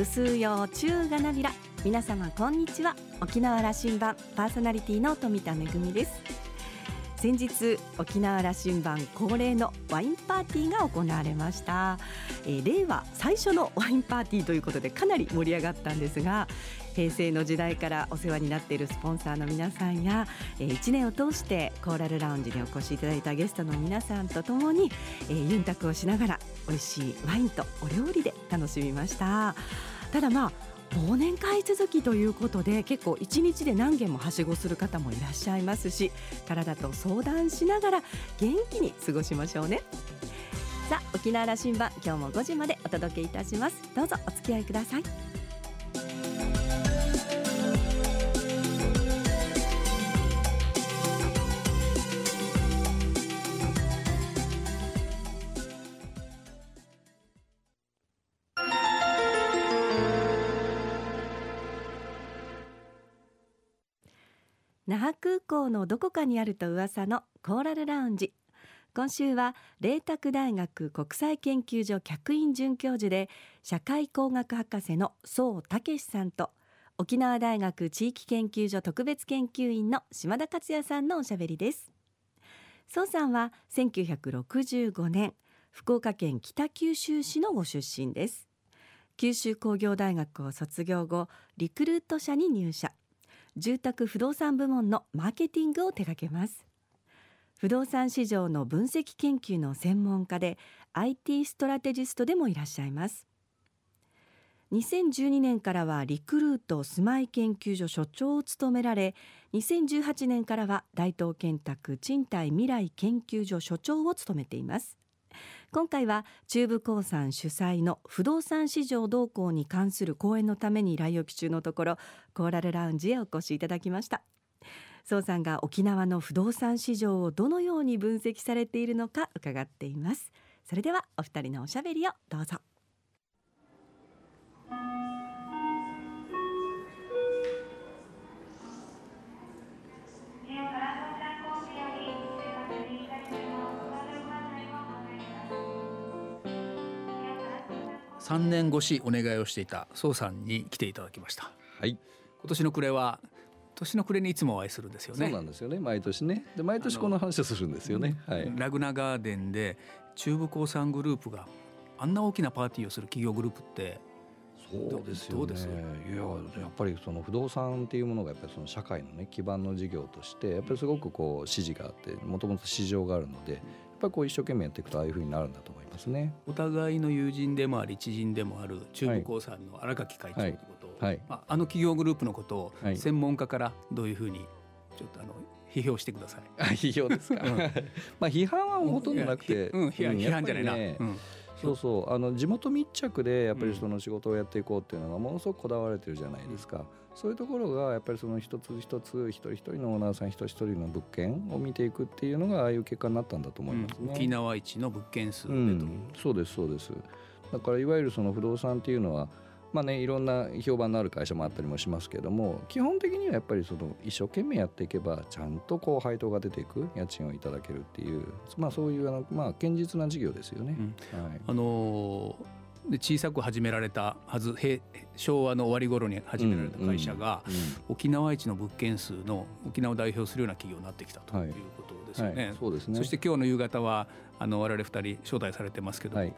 部数用中がなびら皆様こんにちは。沖縄羅針盤パーソナリティの富田恵です。先日沖縄羅針盤恒例のワインパーティーが行われました、えー、令和最初のワインパーティーということでかなり盛り上がったんですが平成の時代からお世話になっているスポンサーの皆さんや、えー、1年を通してコーラルラウンジにお越しいただいたゲストの皆さんとともに、えー、ユンタクをしながら美味しいワインとお料理で楽しみました。ただまあ忘年会続きということで結構1日で何軒もはしごする方もいらっしゃいますし体と相談しながら元気に過ごしましょうね。さあ沖縄羅針盤今日も5時までお届けいたします。どうぞお付き合いください。那覇空港のどこかにあると噂のコーラルラウンジ。今週は麗澤大学国際研究所客員准教授で社会工学博士の宋武さんと沖縄大学地域研究所特別研究員の島田克也さんのおしゃべりです。宋さんは1965年福岡県北九州市のご出身です。九州工業大学を卒業後リクルート社に入社。住宅不動産部門のマーケティングを手掛けます。不動産市場の分析研究の専門家で IT ストラテジストでもいらっしゃいます。2012年からはリクルート住まい研究所所長を務められ2018年からは大東建託賃貸未来研究所所長を務めています。今回は中部興産主催の不動産市場動向に関する講演のために来沖中のところコーラルラウンジへお越しいただきました。総さんが沖縄の不動産市場をどのように分析されているのか伺っています。それではお二人のおしゃべりをどうぞ。3年越しお願いをしていた宋さんに来ていただきました。はい。今年の暮れは年の暮れにいつもお会いするんですよね。そうなんですよね。毎年ね。で毎年この話をするんですよね。はい。ラグナガーデンで中部興産グループがあんな大きなパーティーをする企業グループってそうですよね。いややっぱりその不動産っていうものがやっぱりその社会のね基盤の事業としてやっぱりすごくこう支持があってもともと市場があるのでぱりこう一生懸命やっていくとああいうふうになるんだと思いますね。お互いの友人でもあり知人でもある中部興産の荒垣会長ということを、はいはい、まあ、あの企業グループのことを専門家からどういうふうにちょっとあの批評してください。批評ですか。まあ批判はほとんどなくて、うん、批判じゃないな。うんそうそう。あの地元密着でやっぱりその仕事をやっていこうっていうのがものすごくこだわられてるじゃないですか、うん、そういうところがやっぱりその一つ一つ一人一人のオーナーさん一人一人の物件を見ていくっていうのがああいう結果になったんだと思いますね、うん、沖縄一の物件数でと、うん、そうですそうです。だからいわゆるその不動産っていうのはまあね、いろんな評判のある会社もあったりもしますけれども基本的にはやっぱりその一生懸命やっていけばちゃんとこう配当が出ていく家賃をいただけるっていう、まあ、そういうあの、まあ、堅実な事業ですよね。うん、はい、あのー、で小さく始められたはず昭和の終わり頃に始められた会社が、沖縄一の物件数の沖縄を代表するような企業になってきたということですよね。はい。はい、そうですね。そして今日の夕方はあの我々二人招待されてますけど、はい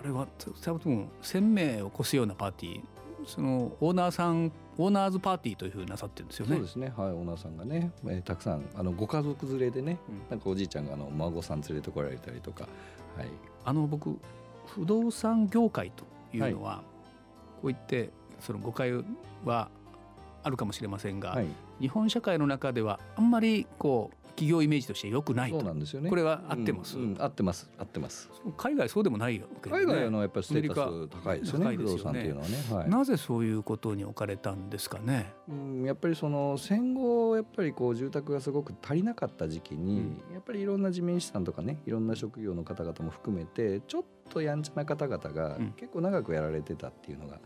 あれは多分1,000名を超すようなパーティーそのオーナーさんオーナーズパーティーというふうになさってるんですよね。そうですね。はい、オーナーさんがね、えー、たくさんあのご家族連れでね、うん、なんかおじいちゃんがあの孫さん連れてこられたりとか、はい。あの僕不動産業界というのは、はい、こう言ってその誤解はあるかもしれませんが、はい、日本社会の中ではあんまりこう企業イメージとして良くないと。そうなんですよね。これは合ってます、うんうん、合ってます。合ってます。海外そうでもないよ、ね、海外のやっぱりステータス高いですよね不動産っていうのはね、はい、なぜそういうことに置かれたんですかね？うんやっぱりその戦後やっぱりこう住宅がすごく足りなかった時期に、うん、やっぱりいろんな地面師さんとかねいろんな職業の方々も含めてちょっとやんちゃな方々が結構長くやられてたっていうのが、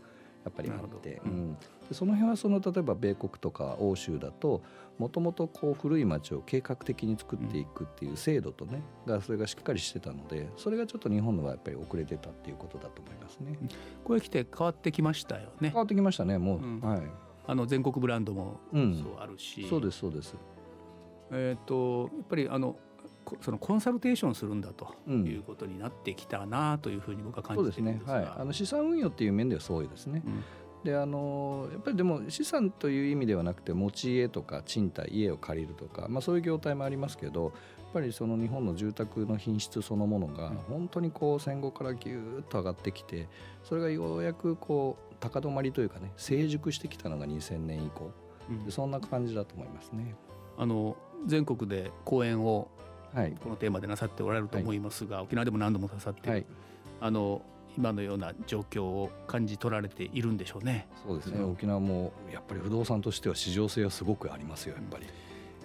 やっぱりあって、うん、でその辺はその例えば米国とか欧州だともともとこう古い町を計画的に作っていくっていう制度とねがそれがしっかりしてたのでそれがちょっと日本のはやっぱり遅れてたっていうことだと思いますね。これ来て変わってきましたよね。変わってきましたねもう、うん、はい。あの全国ブランドもそうあるし、うん、そうですそうです。えっ、ー、とやっぱりあのそのコンサルテーションするんだということになってきたなというふうに僕は感じてるんですが、うん、そうですね、はい、あの資産運用っていう面ではそうですね。うん。であのやっぱりでも資産という意味ではなくて持ち家とか賃貸家を借りるとか、まあ、そういう業態もありますけどやっぱりその日本の住宅の品質そのものが本当にこう戦後からぎゅーっと上がってきてそれがようやくこう高止まりというかね成熟してきたのが2000年以降、うん、そんな感じだと思いますね。あの全国で講演をこのテーマでなさっておられると思いますが、はい、沖縄でも何度もなさって、はい、あの今のような状況を感じ取られているんでしょうね。そうですね。沖縄もやっぱり不動産としては市場性はすごくありますよ。やっぱり。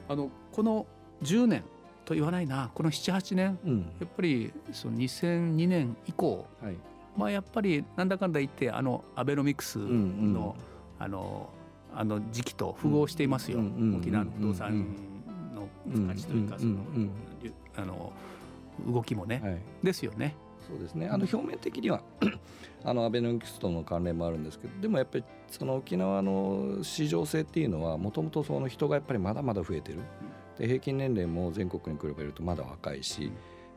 あのこの10年と言わないな、この7、8年、うん、やっぱりその2002年以降、はい、まあやっぱりなんだかんだ言ってあのアベノミクスの、うんうん、あのあの時期と符合していますよ。沖縄の不動産の価値というかそのあの動きもね、はい、ですよね。そうですね。あの表面的には あのアベノミクスとの関連もあるんですけどでもやっぱりその沖縄の市場性っていうのはもともとその人がやっぱりまだまだ増えてる。で平均年齢も全国に比べるとまだ若いし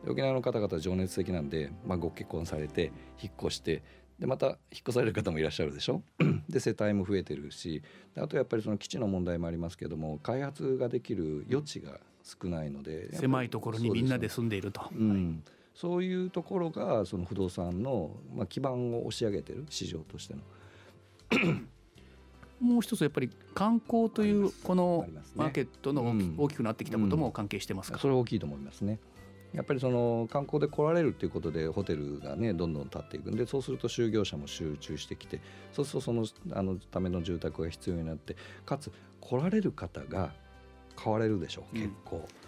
沖縄の方々情熱的なんで、まあ、ご結婚されて引っ越してでまた引っ越される方もいらっしゃるでしょ？で世帯も増えてるしあとやっぱりその基地の問題もありますけども開発ができる余地が少ないので。狭いところにみんなで住んでいると。うん、そういうところがその不動産の、まあ、基盤を押し上げてる市場としての。もう一つやっぱり観光というこのマーケットの大きくなってきたことも関係してますか、それは大きいと思いますね。やっぱりその観光で来られるっていうことでホテルがねどんどん建っていくんでそうすると就業者も集中してきてそうするとそのあのための住宅が必要になってかつ来られる方が買われるでしょう結構。うん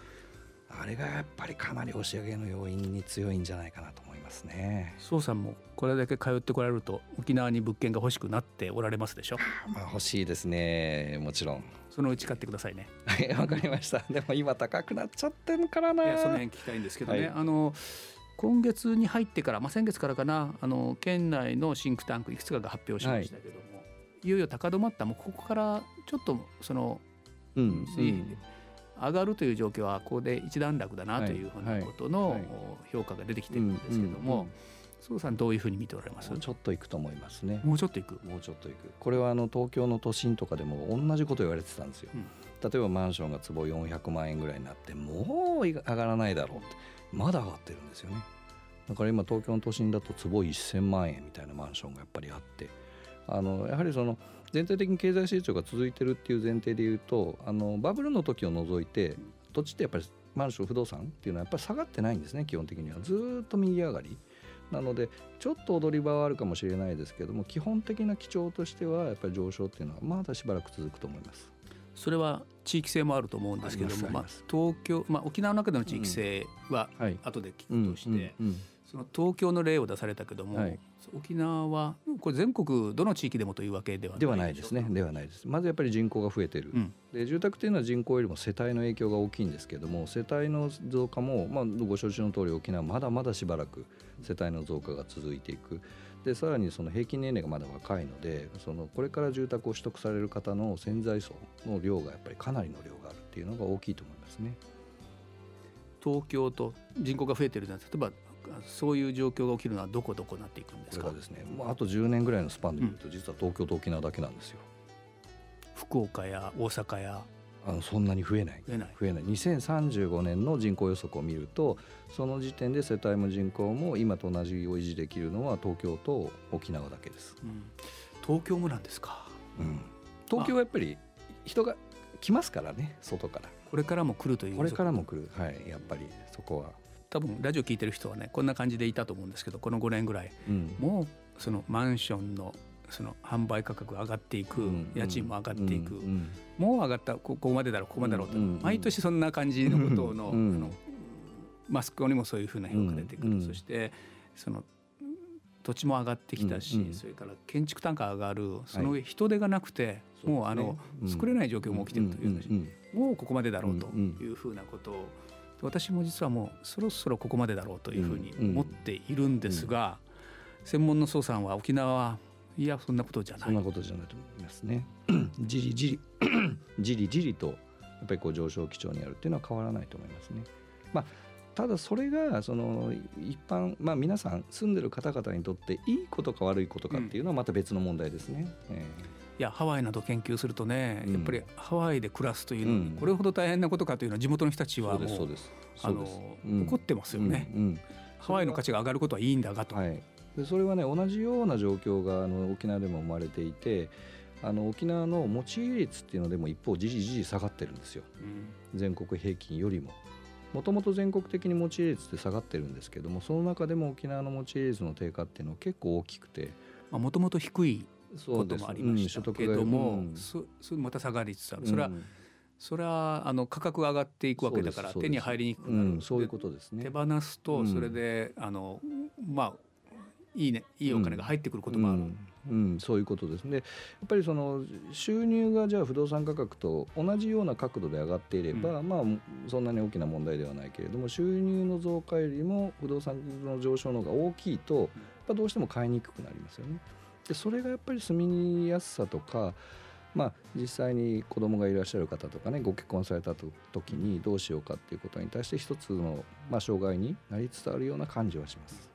あれがやっぱりかなり押し上げの要因に強いんじゃないかなと思いますね。宋さんもこれだけ通ってこられると沖縄に物件が欲しくなっておられますでしょ？まあ欲しいですね。もちろん。そのうち買ってくださいね。はい、わかりました。でも今高くなっちゃってるからな。いやその辺聞きたいんですけどね。はい、あの今月に入ってから、まあ先月からかな、あの県内のシンクタンクいくつかが発表しましたけども、はい、いよいよ高止まったもうここからちょっとその、うん、うん上がるという状況はここで一段落だなというふうなことの評価が出てきてるんですけども。須さんどういうふうに見ておられます？ちょっといくと思いますね。もうちょっといく？もうちょっといく。これはあの東京の都心とかでも同じこと言われてたんですよ、うん、例えばマンションが坪400万円ぐらいになってもう上がらないだろうって。まだ上がってるんですよね。だから今東京の都心だと坪1000万円みたいなマンションがやっぱりあって。あのやはりその全体的に経済成長が続いてるっていう前提でいうとあのバブルの時を除いて土地ってやっぱりマンション不動産っていうのはやっぱり下がってないんですね基本的には。ずっと右上がり。なのでちょっと踊り場はあるかもしれないですけども基本的な基調としてはやっぱり上昇っていうのはまだしばらく続くと思います。それは地域性もあると思うんですけどもまあ、東京、まあ、沖縄の中での地域性は後で聞くとして、その東京の例を出されたけども、はい、沖縄はこれ全国どの地域でもというわけではないではないですね。ではないです。まずやっぱり人口が増えてる、うん、で住宅というのは人口よりも世帯の影響が大きいんですけども世帯の増加も、まあ、ご承知の通り沖縄まだまだしばらく世帯の増加が続いていく。でさらにその平均年齢がまだ若いのでそのこれから住宅を取得される方の潜在層の量がやっぱりかなりの量があるっていうのが大きいと思いますね。東京と人口が増えてるのは例えばそういう状況が起きるのはどこどこなっていくんですか？ですね、まあ、あと10年ぐらいのスパンで見ると実は東京と沖縄だけなんですよ。福岡や大阪や。あのそんなに増えない。増えない。増えない。2035年の人口予測を見るとその時点で世帯も人口も今と同じを維持できるのは東京と沖縄だけです、うん、東京もなんですか、うん、東京はやっぱり人が来ますからね外から。これからも来るという。これからも来る。はい。やっぱりそこは多分ラジオ聞いてる人はねこんな感じでいたと思うんですけどこの5年ぐらい、うん、もうそのマンションのその販売価格が上がっていく、うん、家賃も上がっていく、うん、もう上がったここまでだろうここまでだろうと、毎年そんな感じのことの,、あのマスコにもそういうふうな評価出てくる、そしてその土地も上がってきたし、それから建築単価上がるその上人手がなくて、はい、もうあの、ね、作れない状況も起きてるというもうここまでだろうというふうなことを私も実はもうそろそろここまでだろうというふうに思っているんですが、専門の捜査は沖縄はいやそんなことじゃないそんなことじゃないと思いますね。じりじり じりじりとやっぱりこう上昇基調にあるっていうのは変わらないと思いますね。まあただそれがその一般、まあ、皆さん住んでる方々にとっていいことか悪いことかっていうのはまた別の問題ですね。うん、えーいやハワイなど研究するとね、やっぱりハワイで暮らすというのにこれほど大変なことかというのは地元の人たちはもうあの、怒ってますよね、ハワイの価値が上がることはいいんだがと。はい、でそれはね同じような状況があの沖縄でも生まれていてあの沖縄の持ち家率っていうのでも一方じりじり下がってるんですよ、うん、全国平均よりも。もともと全国的に持ち家率って下がってるんですけどもその中でも沖縄の持ち家率の低下っていうのは結構大きくて。もともと低いこともありましたけども、うん、また下がりつつある。それは、それはあの価格が上がっていくわけだから手に入りにくくなる、うん、そういうことですね。手放すとそれで、あのまあいいねいいお金が入ってくることもある、うん。うん、そういうことですね。やっぱりその収入がじゃあ不動産価格と同じような角度で上がっていれば、うん、まあそんなに大きな問題ではないけれども収入の増加よりも不動産の上昇の方が大きいとやっぱどうしても買いにくくなりますよね。でそれがやっぱり住みやすさとかまあ、実際に子供がいらっしゃる方とかねご結婚された時にどうしようかっていうことに対して一つの、まあ、障害になりつつあるような感じはします。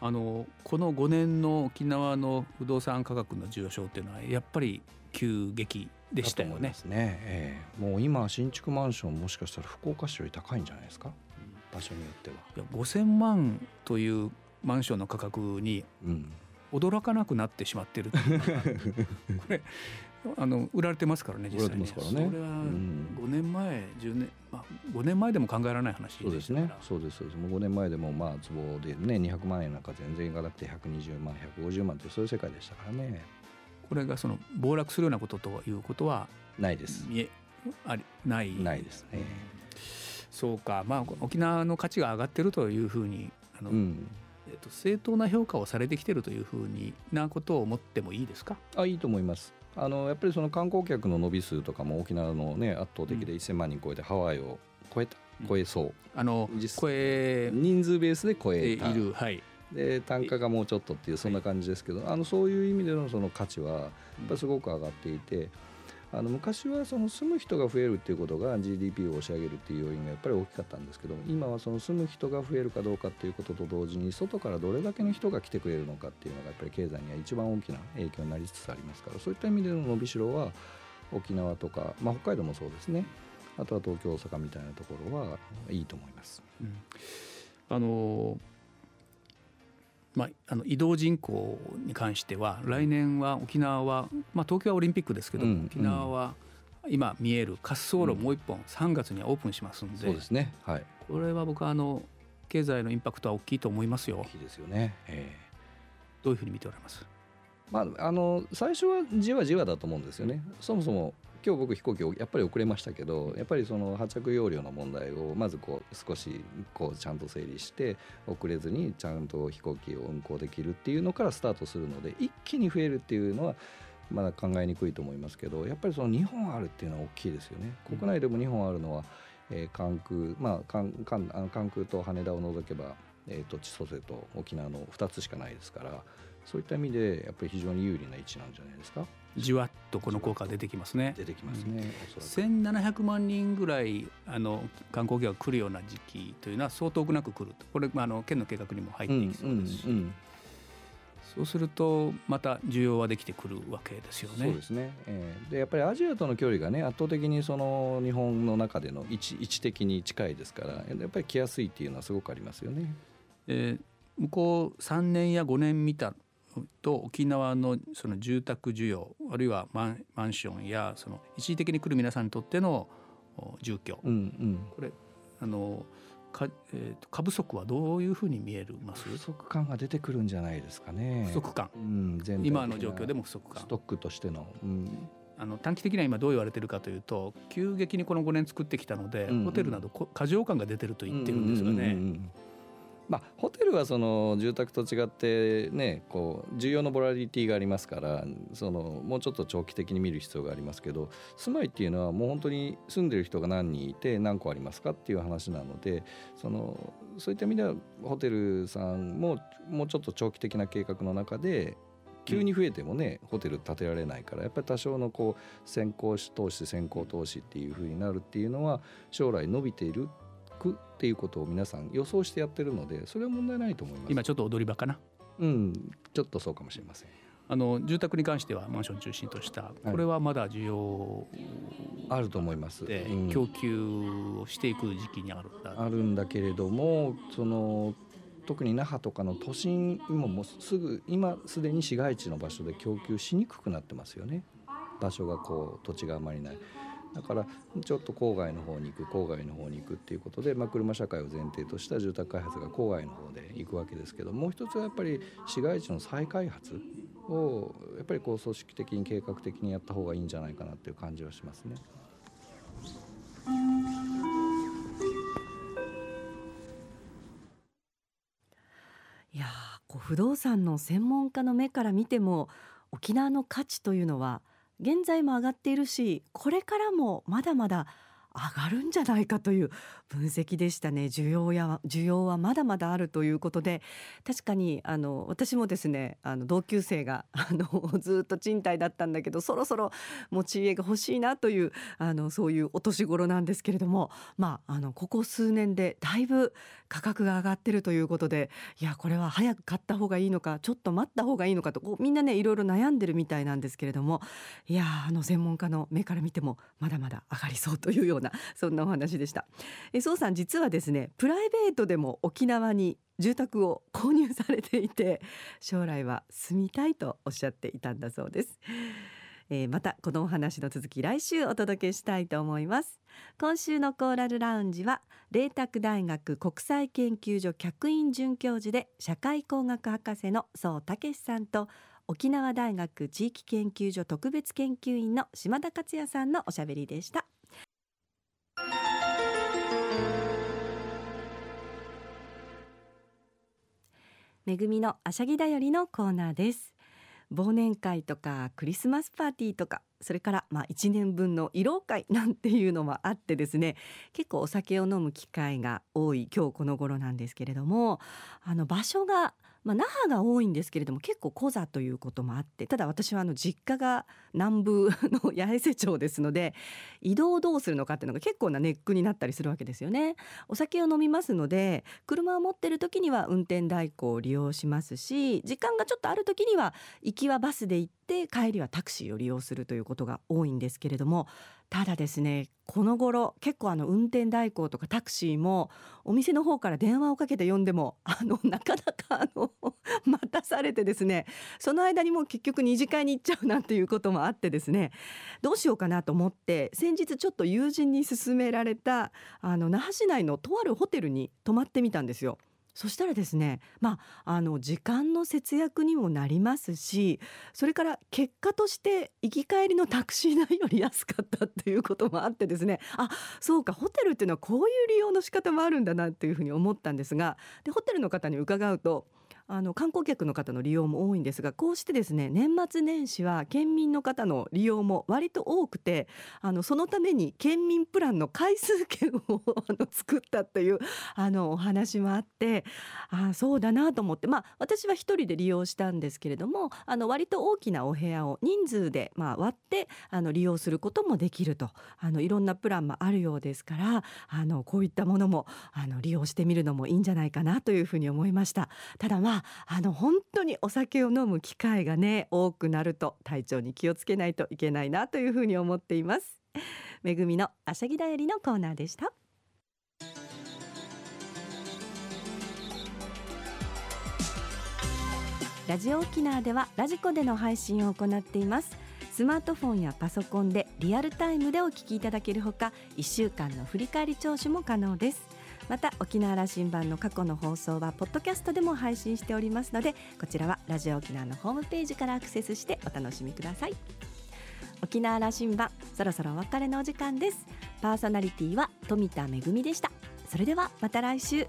あのこの5年の沖縄の不動産価格の上昇っていうのはやっぱり急激でしたよね。ねえー、もう今新築マンションもしかしたら福岡市より高いんじゃないですか、場所によっては。いや5,000万というマンションの価格に驚かなくなってしまってる これあの売られてますからね実際に、ね、それは5年前10年、まあ、5年前でも考えられない話そうですね。そうですそうです。もう5年前でもまあ坪でね200万円なんか全然いかなくて120万150万ってそういう世界でしたからね。これがその暴落するようなことということはないです。見えありない。ないですね、そうか。まあ沖縄の価値が上がってるというふうにあの、うんえっと、正当な評価をされてきてるというふうになことを思ってもいいですか？あいいと思います。あのやっぱりその観光客の伸び数とかも沖縄の、ね、圧倒的で1000万人超えて、ハワイを超えた超えそう、あの超え人数ベースで超えた。いる、はい、で単価がもうちょっとっていうそんな感じですけど、あのそういう意味でのその価値はやっぱすごく上がっていて。あの昔はその住む人が増えるっていうことが GDP を押し上げるっていう要因がやっぱり大きかったんですけど今はその住む人が増えるかどうかっていうことと同時に外からどれだけの人が来てくれるのかっていうのがやっぱり経済には一番大きな影響になりつつありますからそういった意味での伸びしろは沖縄とか、まあ、北海道もそうですねあとは東京大阪みたいなところはいいと思います。うん、あのまあ、あの移動人口に関しては来年は沖縄は、まあ、東京はオリンピックですけど、うん、沖縄は今見える滑走路もう一本3月にはオープンしますんで、そうですね、はい、これは僕はあの経済のインパクトは大きいと思いますよ。大きいですよね、えー、どういうふうに見ておられます？まあ、あの最初はじわじわだと思うんですよね。そもそも今日僕飛行機やっぱり遅れましたけどやっぱりその発着容量の問題をまずこう少しこうちゃんと整理して遅れずにちゃんと飛行機を運航できるっていうのからスタートするので一気に増えるっていうのはまだ考えにくいと思いますけどやっぱりその2本あるっていうのは大きいですよね。国内でも2本あるのは、えー、関空まあ関関関空と羽田を除けば、えー、と千歳と沖縄の2つしかないですからそういった意味でやっぱり非常に有利な位置なんじゃないですか。じわっとこの効果出てきますね。出てきますね。1700万人ぐらいあの観光客が来るような時期というのは相当遠くなく来るとこれあの県の計画にも入っていきそうですし、うんうんうん、そうするとまた需要はできてくるわけですよね。そうですね。えー、でやっぱりアジアとの距離がね圧倒的にその日本の中での位置位置的に近いですからやっぱり来やすいっていうのはすごくありますよね。えー、向こう3年や5年見たと沖縄のその住宅需要あるいはマンマンションやその一時的に来る皆さんにとっての住居、うんうん、これあのか、えーと、過不足はどういうふうに見えるます？不足感が出てくるんじゃないですかね。不足感、うん、今の状況でも不足感。ストックとしての、うん、あの短期的には今どう言われてるかというと急激にこの5年作ってきたので、うんうん、ホテルなど過剰感が出てると言ってるんですよね。うんうんうんうんまあ、ホテルはその住宅と違ってねこう重要なボラリティがありますからそのもうちょっと長期的に見る必要がありますけど住まいっていうのはもう本当に住んでる人が何人いて何個ありますかっていう話なのでそのそういった意味ではホテルさんももうちょっと長期的な計画の中で急に増えてもね、うん、ホテル建てられないからやっぱり多少のこう先行投資先行投資っていうふうになるっていうのは将来伸びているくっていうことを皆さん予想してやってるのでそれは問題ないと思います。今ちょっと踊り場かな。うんちょっとそうかもしれません。あの住宅に関してはマンション中心としたこれはまだ需要、あると思います。で、うん、供給をしていく時期にあるんだ。あるんだけれどもその特に那覇とかの都心今もすぐ今すでに市街地の場所で供給しにくくなってますよね。場所がこう土地があまりない。だからちょっと郊外の方に行く郊外の方に行くっていうことで、まあ、車社会を前提とした住宅開発が郊外の方で行くわけですけどもう一つはやっぱり市街地の再開発をやっぱりこう組織的に計画的にやった方がいいんじゃないかなっていう感じはしますね。いやこう不動産の専門家の目から見ても沖縄の価値というのは現在も上がっているしこれからもまだまだ上がるんじゃないかという分析でしたね。需要や需要はまだまだあるということで。確かにあの私もですねあの同級生があのずっと賃貸だったんだけどそろそろ持ち家が欲しいなというあのそういうお年頃なんですけれども。まああのここ数年でだいぶ価格が上がってるということで。いやこれは早く買った方がいいのかちょっと待った方がいいのかとこうみんなねいろいろ悩んでるみたいなんですけれども。いやあの専門家の目から見てもまだまだ上がりそうというようなな そんなお話でした。えそうさん実はですねプライベートでも沖縄に住宅を購入されていて 将来は住みたいとおっしゃっていたんだそうです。えー、またこのお話の続き来週お届けしたいと思います今週のコーラルラウンジは麗澤大学国際研究所客員准教授で社会工学博士の宋武さんと沖縄大学地域研究所特別研究員の島田克也さんのおしゃべりでしためぐみのあしゃぎだよりのコーナーです。忘年会とかクリスマスパーティーとかそれからまあ1年分の慰労会なんていうのもあってですね結構お酒を飲む機会が多い今日この頃なんですけれどもあの場所がまあ、那覇が多いんですけれども結構コザということもあってただ私はあの実家が南部の八重瀬町ですので 移動どうするのかっていうのが結構なネックになったりするわけですよね。お酒を飲みますので車を持ってる時には運転代行を利用しますし時間がちょっとある時には行きはバスで行って帰りはタクシーを利用するということが多いんですけれどもただですねこの頃結構あの運転代行とかタクシーもお店の方から電話をかけて呼んでもあの なかなかあの 待たされてですねその間にもう結局2次会に行っちゃうなんていうこともあってですねどうしようかなと思って先日ちょっと友人に勧められたあの那覇市内のとあるホテルに泊まってみたんですよ。そしたらですねまああの時間の節約にもなりますしそれから結果として行き帰りのタクシー代より安かったっていうこともあってですねあそうかホテルっていうのはこういう利用の仕方もあるんだなっていうふうに思ったんですがでホテルの方に伺うとあの観光客の方の利用も多いんですがこうしてですね年末年始は県民の方の利用も割と多くてあのそのために県民プランの回数券をあの作ったっていうあのお話もあってあそうだなと思ってまあ私は一人で利用したんですけれどもあの割と大きなお部屋を人数でまあ割ってあの利用することもできるとあのいろんなプランもあるようですからあのこういったものもあの利用してみるのもいいんじゃないかなというふうに思いました。ただまああの本当にお酒を飲む機会がね多くなると体調に気をつけないといけないなというふうに思っています。めぐみのあしゃぎだよりのコーナーでした。ラジオ沖縄ではラジコでの配信を行っています。スマートフォンやパソコンでリアルタイムでお聞きいただけるほか1週間の振り返り聴取も可能です。また沖縄羅針盤の過去の放送はポッドキャストでも配信しておりますのでこちらはラジオ沖縄のホームページからアクセスしてお楽しみください。沖縄羅針盤そろそろお別れのお時間です。パーソナリティは富田恵でしたそれではまた来週